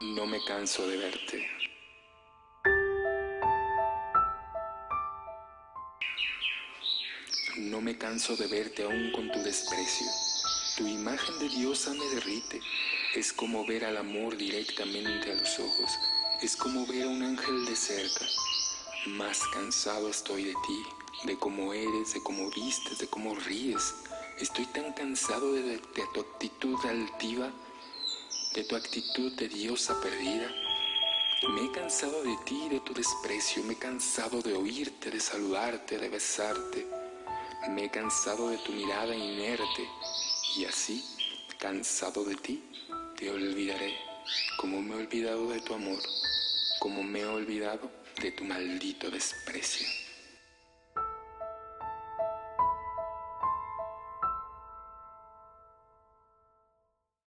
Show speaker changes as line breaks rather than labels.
no me canso de verte. No me canso de verte aún con tu desprecio. Tu imagen de diosa me derrite. Es como ver al amor directamente a los ojos. Es como ver a un ángel de cerca. Más cansado estoy de ti, de cómo eres, de cómo vistes, de cómo ríes. Estoy tan cansado de, de tu actitud altiva de tu actitud de diosa perdida. Me he cansado de ti y de tu desprecio, me he cansado de oírte, de saludarte, de besarte. Me he cansado de tu mirada inerte y así, cansado de ti, te olvidaré, como me he olvidado de tu amor, como me he olvidado de tu maldito desprecio.